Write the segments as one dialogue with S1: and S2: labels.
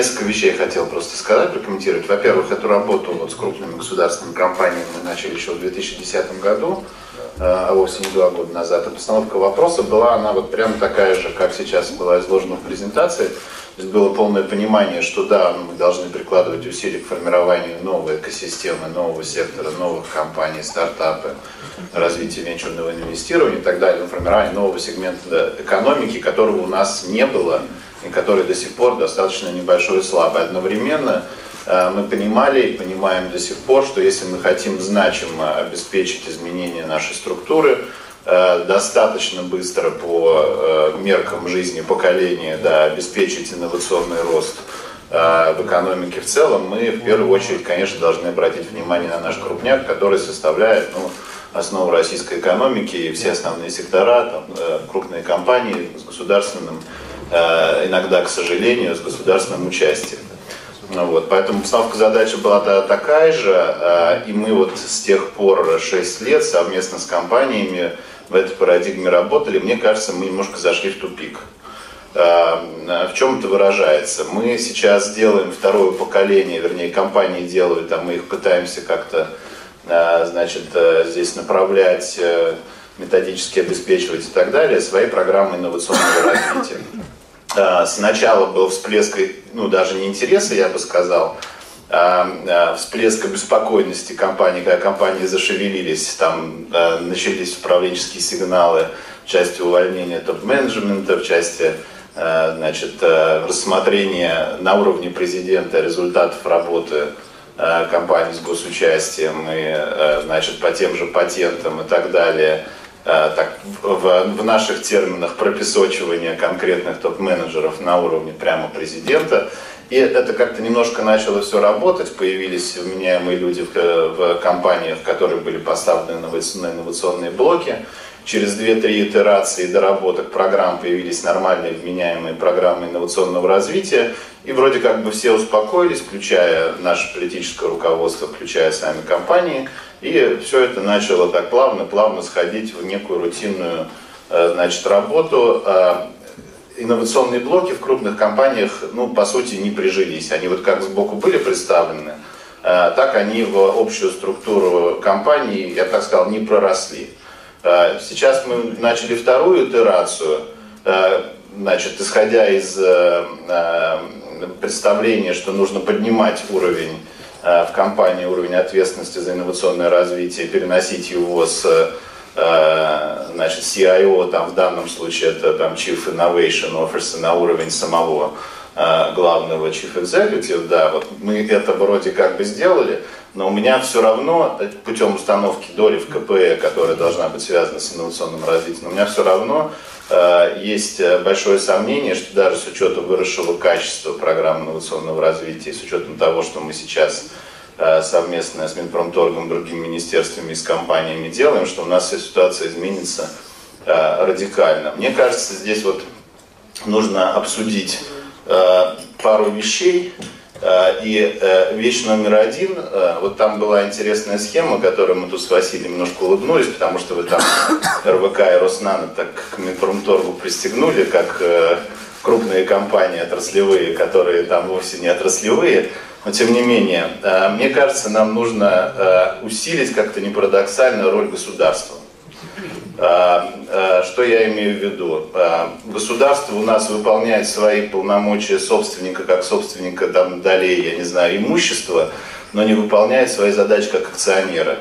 S1: несколько вещей хотел просто сказать, прокомментировать. Во-первых, эту работу вот с крупными государственными компаниями мы начали еще в 2010 году, а вовсе не два года назад. И постановка вопроса была, она вот прямо такая же, как сейчас была изложена в презентации. То есть было полное понимание, что да, мы должны прикладывать усилия к формированию новой экосистемы, нового сектора, новых компаний, стартапы, развития венчурного инвестирования и так далее, формирование нового сегмента экономики, которого у нас не было и который до сих пор достаточно небольшой и слабый. Одновременно э, мы понимали и понимаем до сих пор, что если мы хотим значимо обеспечить изменение нашей структуры, Э, достаточно быстро по э, меркам жизни поколения да, обеспечить инновационный рост в экономике в целом, мы в первую очередь, конечно, должны обратить внимание на наш крупняк, который составляет ну, основу российской экономики и все основные сектора, там, крупные компании с государственным, иногда, к сожалению, с государственным участием. Ну, вот, поэтому постановка задачи была такая же, и мы вот с тех пор 6 лет совместно с компаниями в этой парадигме работали, мне кажется, мы немножко зашли в тупик. А, в чем это выражается? Мы сейчас делаем второе поколение, вернее, компании делают, а мы их пытаемся как-то значит, э, здесь направлять, э, методически обеспечивать и так далее, свои программы инновационного развития. А, сначала был всплеск, ну, даже не интереса, я бы сказал, а, а, всплеск беспокойности компании, когда компании зашевелились, там а, начались управленческие сигналы в части увольнения топ-менеджмента, в части значит, рассмотрения на уровне президента результатов работы компаний с госучастием и значит, по тем же патентам и так далее. Так, в, в наших терминах пропесочивания конкретных топ-менеджеров на уровне прямо президента – и это как-то немножко начало все работать, появились вменяемые люди в, в компаниях, которые были поставлены на инновационные блоки. Через 2-3 итерации доработок программ появились нормальные вменяемые программы инновационного развития. И вроде как бы все успокоились, включая наше политическое руководство, включая сами компании. И все это начало так плавно-плавно сходить в некую рутинную э, значит, работу. А инновационные блоки в крупных компаниях, ну, по сути, не прижились. Они вот как сбоку были представлены, э, так они в общую структуру компании, я так сказал, не проросли. Э, сейчас мы начали вторую итерацию, э, значит, исходя из представления, что нужно поднимать уровень в компании, уровень ответственности за инновационное развитие, переносить его с Э, значит, CIO, там в данном случае это там Chief Innovation Officer на уровень самого э, главного Chief Executive, да, вот мы это вроде как бы сделали, но у меня все равно э, путем установки доли в КПЭ, которая должна быть связана с инновационным развитием, у меня все равно э, есть большое сомнение, что даже с учетом выросшего качества программ инновационного развития, с учетом того, что мы сейчас Э, совместно с Минпромторгом, другими министерствами и с компаниями делаем, что у нас вся ситуация изменится э, радикально. Мне кажется, здесь вот нужно обсудить э, пару вещей. И вещь номер один, вот там была интересная схема, которую мы тут с Василием немножко улыбнулись, потому что вы там РВК и Роснано так к Минпромторгу пристегнули, как крупные компании отраслевые, которые там вовсе не отраслевые. Но тем не менее, э, мне кажется, нам нужно э, усилить как-то не парадоксально роль государства. Что я имею в виду? Государство у нас выполняет свои полномочия собственника, как собственника там, долей, я не знаю, имущества, но не выполняет свои задачи как акционера.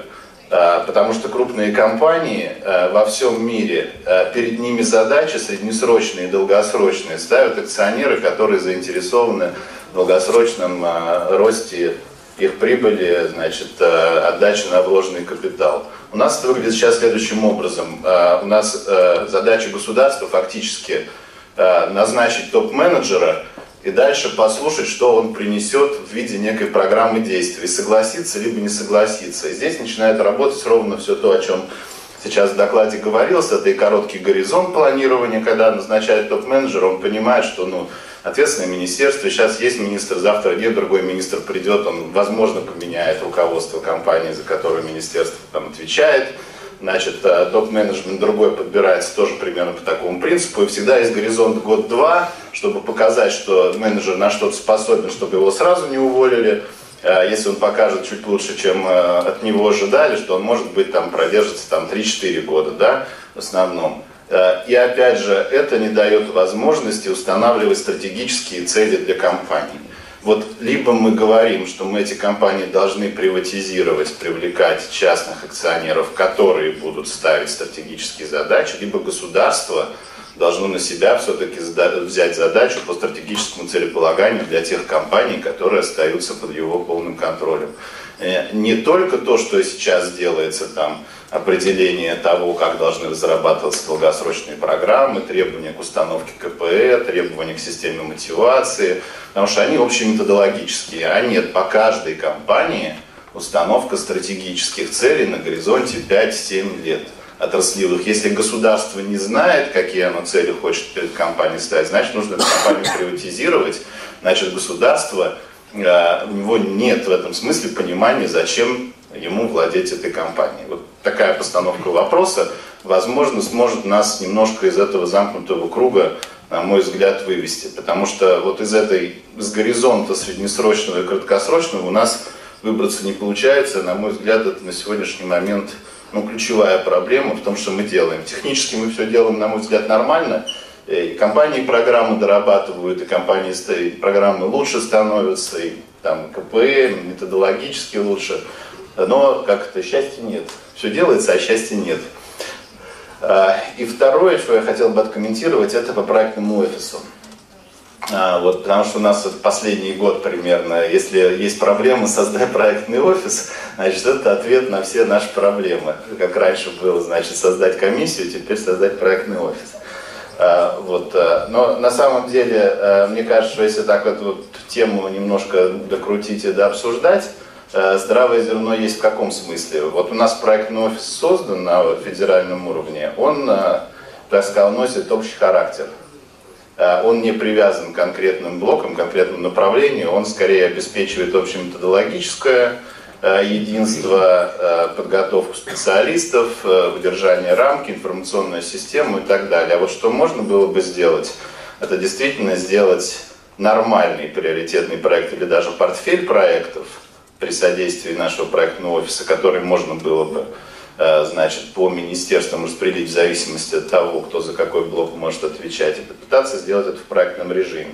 S1: Потому что крупные компании во всем мире, перед ними задачи среднесрочные и долгосрочные ставят акционеры, которые заинтересованы долгосрочном э, росте их прибыли, значит, э, отдачи на вложенный капитал. У нас это выглядит сейчас следующим образом. Э, у нас задача государства фактически назначить топ-менеджера и дальше послушать, что он принесет в виде некой программы действий, согласиться либо не согласиться. И здесь начинает работать ровно все то, о чем сейчас в докладе говорилось, это и короткий горизонт планирования, когда назначает топ-менеджера, он понимает, что ну, ответственное министерство, сейчас есть министр, завтра нет, другой министр придет, он, возможно, поменяет руководство компании, за которую министерство там отвечает, Значит, э, топ-менеджмент другой подбирается тоже примерно по такому принципу. И всегда есть горизонт год-два, чтобы показать, что менеджер на что-то способен, чтобы его сразу не уволили. Э, если он покажет чуть лучше, чем э, от него ожидали, что он может быть там продержится там 3-4 года, да, в основном. И опять же, это не дает возможности устанавливать стратегические цели для компании. Вот либо мы говорим, что мы эти компании должны приватизировать, привлекать частных акционеров, которые будут ставить стратегические задачи, либо государство должно на себя все-таки взять задачу по стратегическому целеполаганию для тех компаний, которые остаются под его полным контролем. Э, не только то, что сейчас делается там, определение того, как должны разрабатываться долгосрочные программы, требования к установке КПЭ, требования к системе мотивации, потому что они общеметодологические, а нет по каждой компании установка стратегических целей на горизонте 5-7 лет отраслевых. Если государство не знает, какие оно цели хочет перед компанией ставить, значит нужно эту компанию приватизировать, значит государство, э, у него нет в этом смысле понимания, зачем ему владеть этой компанией. Вот такая постановка вопроса, возможно, сможет нас немножко из этого замкнутого круга, на мой взгляд, вывести. Потому что вот из этой, с горизонта среднесрочного и краткосрочного у нас выбраться не получается. На мой взгляд, это на сегодняшний момент ну, ключевая проблема в том, что мы делаем. Технически мы все делаем, на мой взгляд, нормально. И компании программы дорабатывают, и компании и программы лучше становятся, и там КП методологически лучше но как-то счастья нет. Все делается, а счастья нет. А, и второе, что я хотел бы откомментировать, это по проектному офису. А, вот, потому что у нас последний год примерно, если есть проблемы, создай проектный офис, значит, это ответ на все наши проблемы. Как раньше было, значит, создать комиссию, теперь создать проектный офис. А, вот. Но на самом деле, мне кажется, что если так вот, вот тему немножко докрутить и дообсуждать, Э, здравое зерно есть в каком смысле? Вот у нас проектный офис создан на федеральном уровне, он, э, так сказал, носит общий характер. Э, он не привязан к конкретным блокам, конкретному направлению, он скорее обеспечивает общеметодологическое единство, подготовку специалистов, выдержание рамки, информационную систему и так далее. А вот что можно было бы сделать, это действительно сделать нормальный приоритетный проект или даже портфель проектов – при содействии нашего проектного офиса, который можно было бы э, значит, по министерствам распределить в зависимости от того, кто за какой блок может отвечать, и попытаться сделать это в проектном режиме.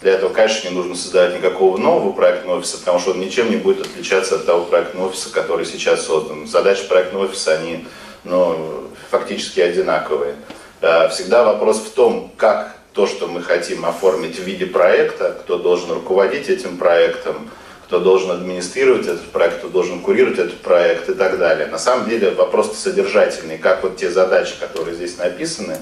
S1: Для этого, конечно, не нужно создавать никакого нового проектного офиса, потому что он ничем не будет отличаться от того проектного офиса, который сейчас создан. Задачи проектного офиса, они ну, фактически одинаковые. Э, всегда вопрос в том, как то, что мы хотим оформить в виде проекта, кто должен руководить этим проектом, кто должен администрировать этот проект, кто должен курировать этот проект и так далее. На самом деле вопрос содержательный, как вот те задачи, которые здесь написаны,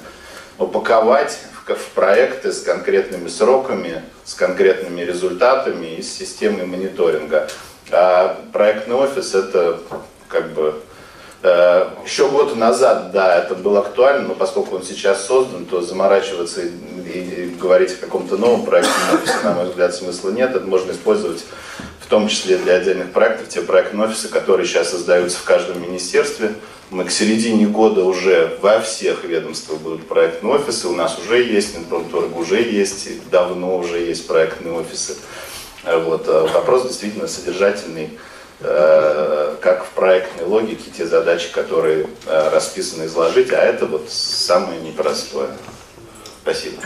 S1: упаковать в, в проекты с конкретными сроками, с конкретными результатами и с системой мониторинга. А проектный офис это как бы э, еще год назад, да, это было актуально, но поскольку он сейчас создан, то заморачиваться и, и, и говорить о каком-то новом проектном офисе, на мой взгляд, смысла нет. Это можно использовать в том числе для отдельных проектов, те проектные офисы, которые сейчас создаются в каждом министерстве. Мы к середине года уже во всех ведомствах будут проектные офисы. У нас уже есть, Минпромторг уже есть, давно уже есть проектные офисы. Вот. А вопрос действительно содержательный, э, как в проектной логике те задачи, которые э, расписаны, изложить, а это вот самое непростое. Спасибо.